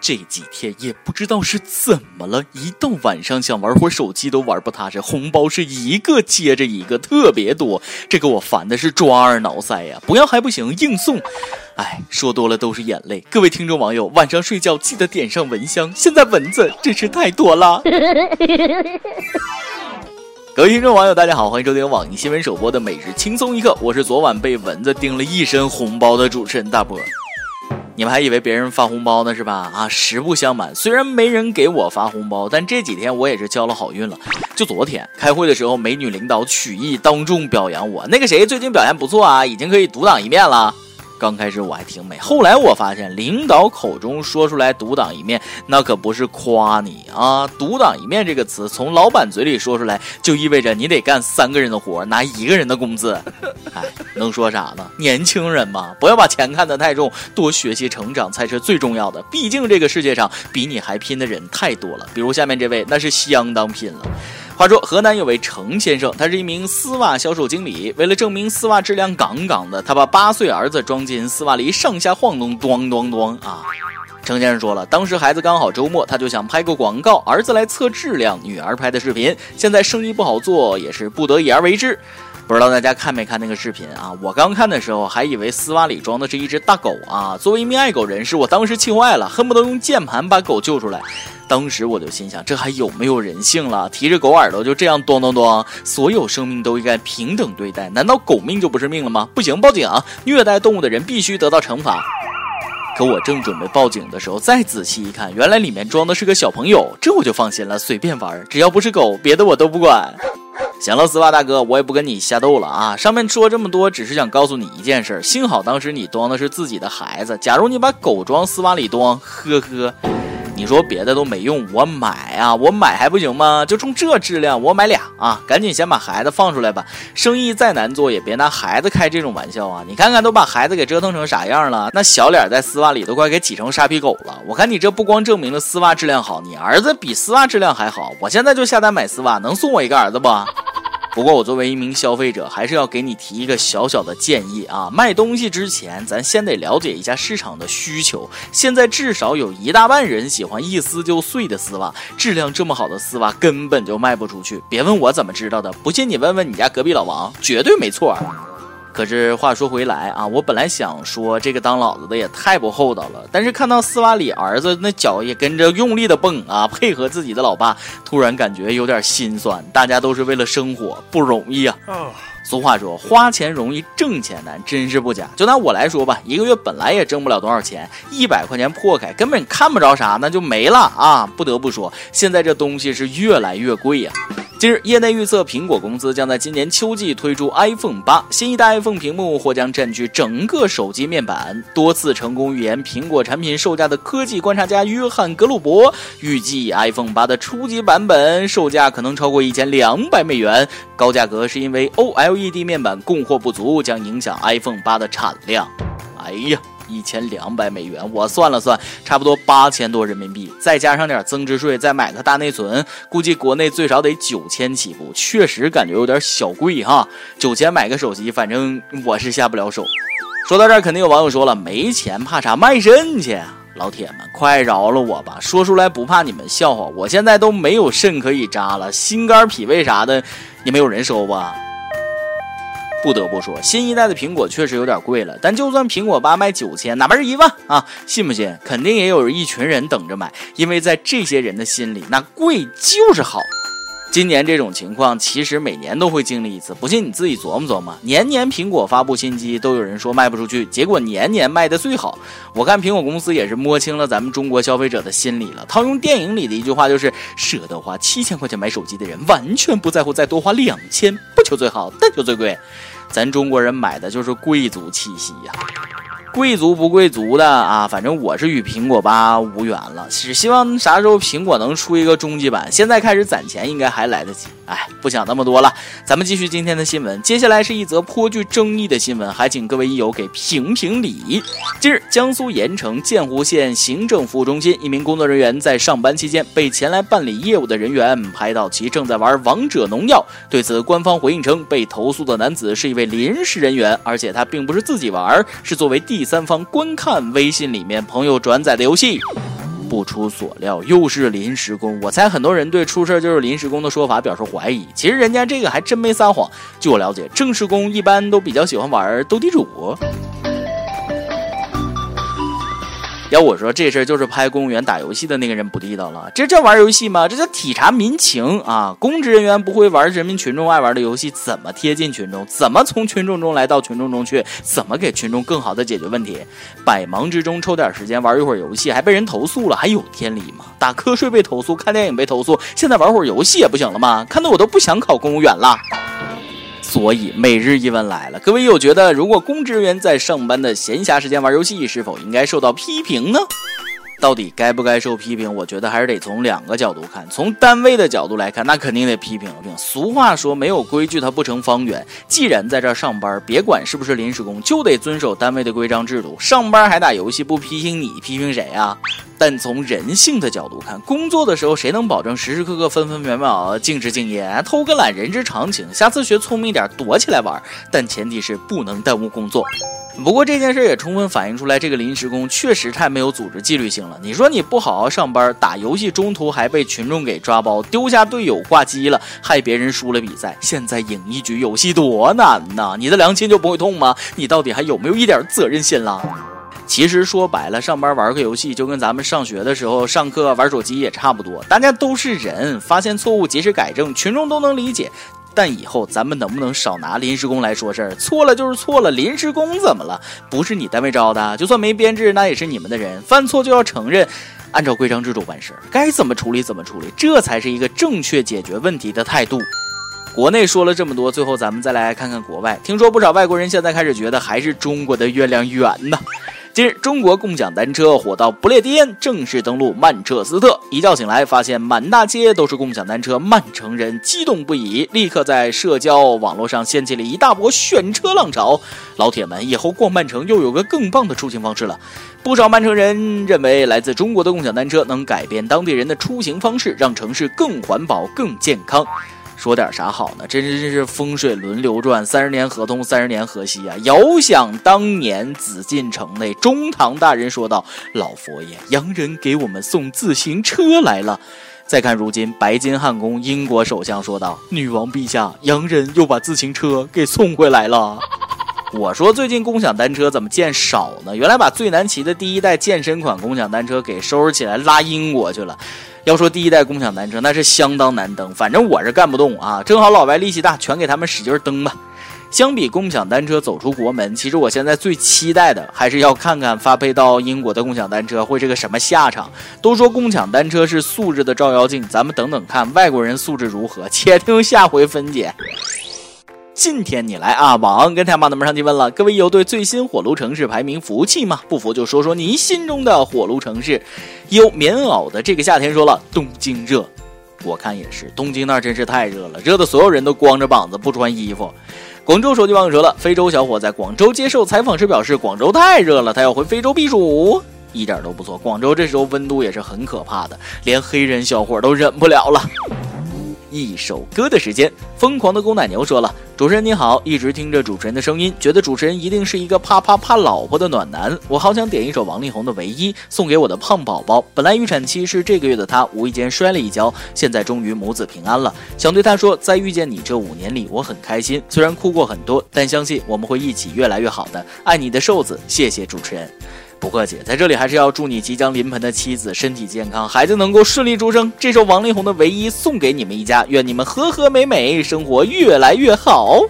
这几天也不知道是怎么了，一到晚上想玩会手机都玩不踏实，红包是一个接着一个，特别多，这个我烦的是抓耳挠腮呀！不要还不行，硬送。哎，说多了都是眼泪。各位听众网友，晚上睡觉记得点上蚊香，现在蚊子真是太多了。各位听众网友，大家好，欢迎收听网易新闻首播的每日轻松一刻，我是昨晚被蚊子叮了一身红包的主持人大波。你们还以为别人发红包呢是吧？啊，实不相瞒，虽然没人给我发红包，但这几天我也是交了好运了。就昨天开会的时候，美女领导曲意当众表扬我，那个谁最近表现不错啊，已经可以独当一面了。刚开始我还挺美，后来我发现领导口中说出来独当一面，那可不是夸你啊！独当一面这个词从老板嘴里说出来，就意味着你得干三个人的活，拿一个人的工资。哎，能说啥呢？年轻人嘛，不要把钱看得太重，多学习成长才是最重要的。毕竟这个世界上比你还拼的人太多了，比如下面这位，那是相当拼了。话说，河南有位程先生，他是一名丝袜销售经理。为了证明丝袜质量杠杠的，他把八岁儿子装进丝袜里上下晃动，咚咚咚啊！程先生说了，当时孩子刚好周末，他就想拍个广告，儿子来测质量，女儿拍的视频。现在生意不好做，也是不得已而为之。不知道大家看没看那个视频啊？我刚看的时候还以为丝袜里装的是一只大狗啊！作为一名爱狗人士，我当时气坏了，恨不得用键盘把狗救出来。当时我就心想，这还有没有人性了？提着狗耳朵就这样咚咚咚！所有生命都应该平等对待，难道狗命就不是命了吗？不行，报警！虐待动物的人必须得到惩罚。可我正准备报警的时候，再仔细一看，原来里面装的是个小朋友，这我就放心了，随便玩，只要不是狗，别的我都不管。行了，丝袜大哥，我也不跟你瞎斗了啊！上面说这么多，只是想告诉你一件事：幸好当时你装的是自己的孩子，假如你把狗装丝袜里装，呵呵。你说别的都没用，我买啊，我买还不行吗？就冲这质量，我买俩啊！赶紧先把孩子放出来吧。生意再难做，也别拿孩子开这种玩笑啊！你看看都把孩子给折腾成啥样了，那小脸在丝袜里都快给挤成沙皮狗了。我看你这不光证明了丝袜质量好，你儿子比丝袜质量还好。我现在就下单买丝袜，能送我一个儿子不？不过我作为一名消费者，还是要给你提一个小小的建议啊！卖东西之前，咱先得了解一下市场的需求。现在至少有一大半人喜欢一撕就碎的丝袜，质量这么好的丝袜根本就卖不出去。别问我怎么知道的，不信你问问你家隔壁老王，绝对没错。可是话说回来啊，我本来想说这个当老子的也太不厚道了，但是看到斯瓦里儿子那脚也跟着用力的蹦啊，配合自己的老爸，突然感觉有点心酸。大家都是为了生活，不容易啊。俗话说，花钱容易挣钱难，真是不假。就拿我来说吧，一个月本来也挣不了多少钱，一百块钱破开，根本看不着啥，那就没了啊。不得不说，现在这东西是越来越贵呀。近日，业内预测，苹果公司将在今年秋季推出 iPhone 八。新一代 iPhone 屏幕或将占据整个手机面板。多次成功预言苹果产品售价的科技观察家约翰·格鲁伯预计，iPhone 八的初级版本售价可能超过一千两百美元。高价格是因为 OLED 面板供货不足，将影响 iPhone 八的产量。哎呀！一千两百美元，我算了算，差不多八千多人民币，再加上点增值税，再买个大内存，估计国内最少得九千起步，确实感觉有点小贵哈。九千买个手机，反正我是下不了手。说到这儿，肯定有网友说了，没钱怕啥，卖肾去！老铁们，快饶了我吧，说出来不怕你们笑话，我现在都没有肾可以扎了，心肝脾胃啥的，也没有人收吧？不得不说，新一代的苹果确实有点贵了。但就算苹果八卖九千，哪怕是一万啊，信不信？肯定也有一群人等着买，因为在这些人的心里，那贵就是好。今年这种情况其实每年都会经历一次，不信你自己琢磨琢磨。年年苹果发布新机，都有人说卖不出去，结果年年卖的最好。我看苹果公司也是摸清了咱们中国消费者的心理了。套用电影里的一句话，就是舍得花七千块钱买手机的人，完全不在乎再多花两千，不求最好，但求最贵。咱中国人买的就是贵族气息呀。贵族不贵族的啊，反正我是与苹果八无缘了，只希望啥时候苹果能出一个终极版，现在开始攒钱应该还来得及。哎，不想那么多了，咱们继续今天的新闻。接下来是一则颇具争议的新闻，还请各位益友给评评理。近日，江苏盐城建湖县行政服务中心一名工作人员在上班期间被前来办理业务的人员拍到其正在玩王者农药。对此，官方回应称，被投诉的男子是一为临时人员，而且他并不是自己玩，是作为第。三方观看微信里面朋友转载的游戏，不出所料，又是临时工。我猜很多人对出事就是临时工的说法表示怀疑。其实人家这个还真没撒谎。据我了解，正式工一般都比较喜欢玩斗地主。要我说，这事儿就是拍公务员打游戏的那个人不地道了。这叫玩游戏吗？这叫体察民情啊！公职人员不会玩人民群众爱玩的游戏，怎么贴近群众？怎么从群众中来到群众中去？怎么给群众更好的解决问题？百忙之中抽点时间玩一会儿游戏，还被人投诉了，还有天理吗？打瞌睡被投诉，看电影被投诉，现在玩会儿游戏也不行了吗？看得我都不想考公务员了。所以每日一问来了，各位有觉得，如果公职人员在上班的闲暇时间玩游戏，是否应该受到批评呢？到底该不该受批评？我觉得还是得从两个角度看。从单位的角度来看，那肯定得批评评。俗话说，没有规矩它不成方圆。既然在这儿上班，别管是不是临时工，就得遵守单位的规章制度。上班还打游戏，不批评你，批评谁啊？但从人性的角度看，工作的时候谁能保证时时刻刻、分分秒秒尽职敬业？偷个懒，人之常情。下次学聪明一点，躲起来玩。但前提是不能耽误工作。不过这件事也充分反映出来，这个临时工确实太没有组织纪律性了。你说你不好好上班，打游戏中途还被群众给抓包，丢下队友挂机了，害别人输了比赛。现在赢一局游戏多难呐！你的良心就不会痛吗？你到底还有没有一点责任心了？其实说白了，上班玩个游戏就跟咱们上学的时候上课玩手机也差不多。大家都是人，发现错误及时改正，群众都能理解。但以后咱们能不能少拿临时工来说事儿？错了就是错了，临时工怎么了？不是你单位招的，就算没编制，那也是你们的人。犯错就要承认，按照规章制度办事，该怎么处理怎么处理，这才是一个正确解决问题的态度。国内说了这么多，最后咱们再来看看国外。听说不少外国人现在开始觉得还是中国的月亮圆呢。近日，中国共享单车火到不列颠正式登陆曼彻斯特。一觉醒来，发现满大街都是共享单车，曼城人激动不已，立刻在社交网络上掀起了一大波选车浪潮。老铁们，以后逛曼城又有个更棒的出行方式了。不少曼城人认为，来自中国的共享单车能改变当地人的出行方式，让城市更环保、更健康。说点啥好呢？真真是风水轮流转，三十年河东，三十年河西啊！遥想当年紫禁城内，中堂大人说道：“老佛爷，洋人给我们送自行车来了。”再看如今，白金汉宫，英国首相说道：“女王陛下，洋人又把自行车给送回来了。”我说最近共享单车怎么见少呢？原来把最难骑的第一代健身款共享单车给收拾起来拉英国去了。要说第一代共享单车，那是相当难蹬，反正我是干不动啊。正好老白力气大，全给他们使劲蹬吧。相比共享单车走出国门，其实我现在最期待的还是要看看发配到英国的共享单车会是个什么下场。都说共享单车是素质的照妖镜，咱们等等看外国人素质如何，且听下回分解。今天你来啊！网跟太妈的们上提问了，各位有对最新火炉城市排名服气吗？不服就说说您心中的火炉城市。有棉袄的这个夏天说了，东京热，我看也是，东京那真是太热了，热的所有人都光着膀子不穿衣服。广州手机网友说了，非洲小伙在广州接受采访时表示，广州太热了，他要回非洲避暑，一点都不错。广州这时候温度也是很可怕的，连黑人小伙都忍不了了。一首歌的时间，疯狂的公奶牛说了：“主持人你好，一直听着主持人的声音，觉得主持人一定是一个啪啪啪老婆的暖男。我好想点一首王力宏的《唯一》，送给我的胖宝宝。本来预产期是这个月的他，无意间摔了一跤，现在终于母子平安了。想对他说，在遇见你这五年里，我很开心，虽然哭过很多，但相信我们会一起越来越好的。爱你的瘦子，谢谢主持人。”不客气，在这里还是要祝你即将临盆的妻子身体健康，孩子能够顺利出生。这首王力宏的《唯一》送给你们一家，愿你们和和美美，生活越来越好。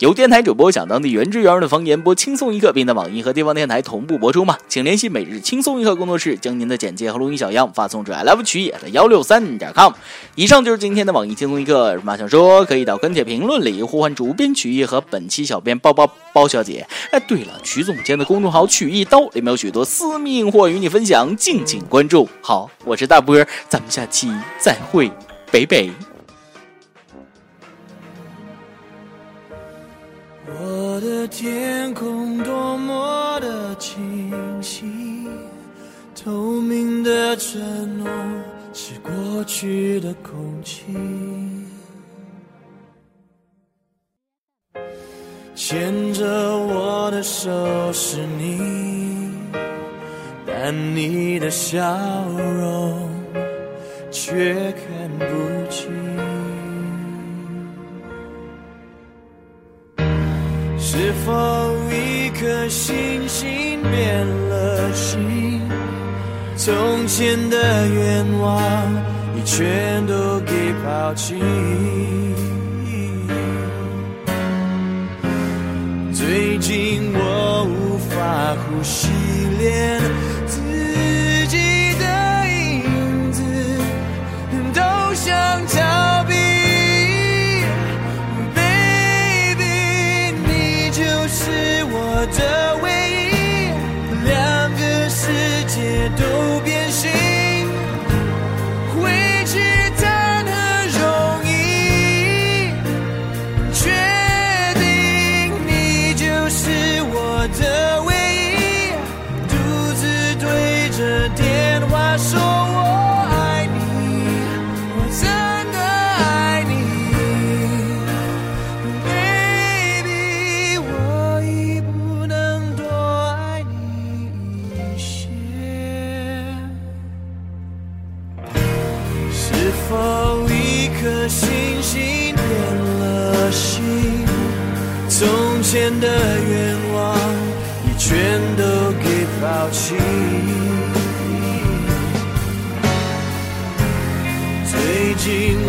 由电台主播讲当地原汁原味的方言播轻松一刻，并在网易和地方电台同步播出吗？请联系每日轻松一刻工作室，将您的简介和录音小样发送至 i love 曲野的幺六三点 com。以上就是今天的网易轻松一刻，有什么想说可以到跟帖评论里呼唤主编曲艺和本期小编包包包小姐。哎，对了，曲总监的公众号曲一刀里面有许多私密硬货与你分享，敬请关注。好，我是大波，咱们下期再会，北北。的天空多么的清晰透明的承诺是过去的空气。牵着我的手是你但你的笑容却看不清。是否一颗星星变了心？从前的愿望，你全都给抛弃。最近我无法呼吸，连。我你最近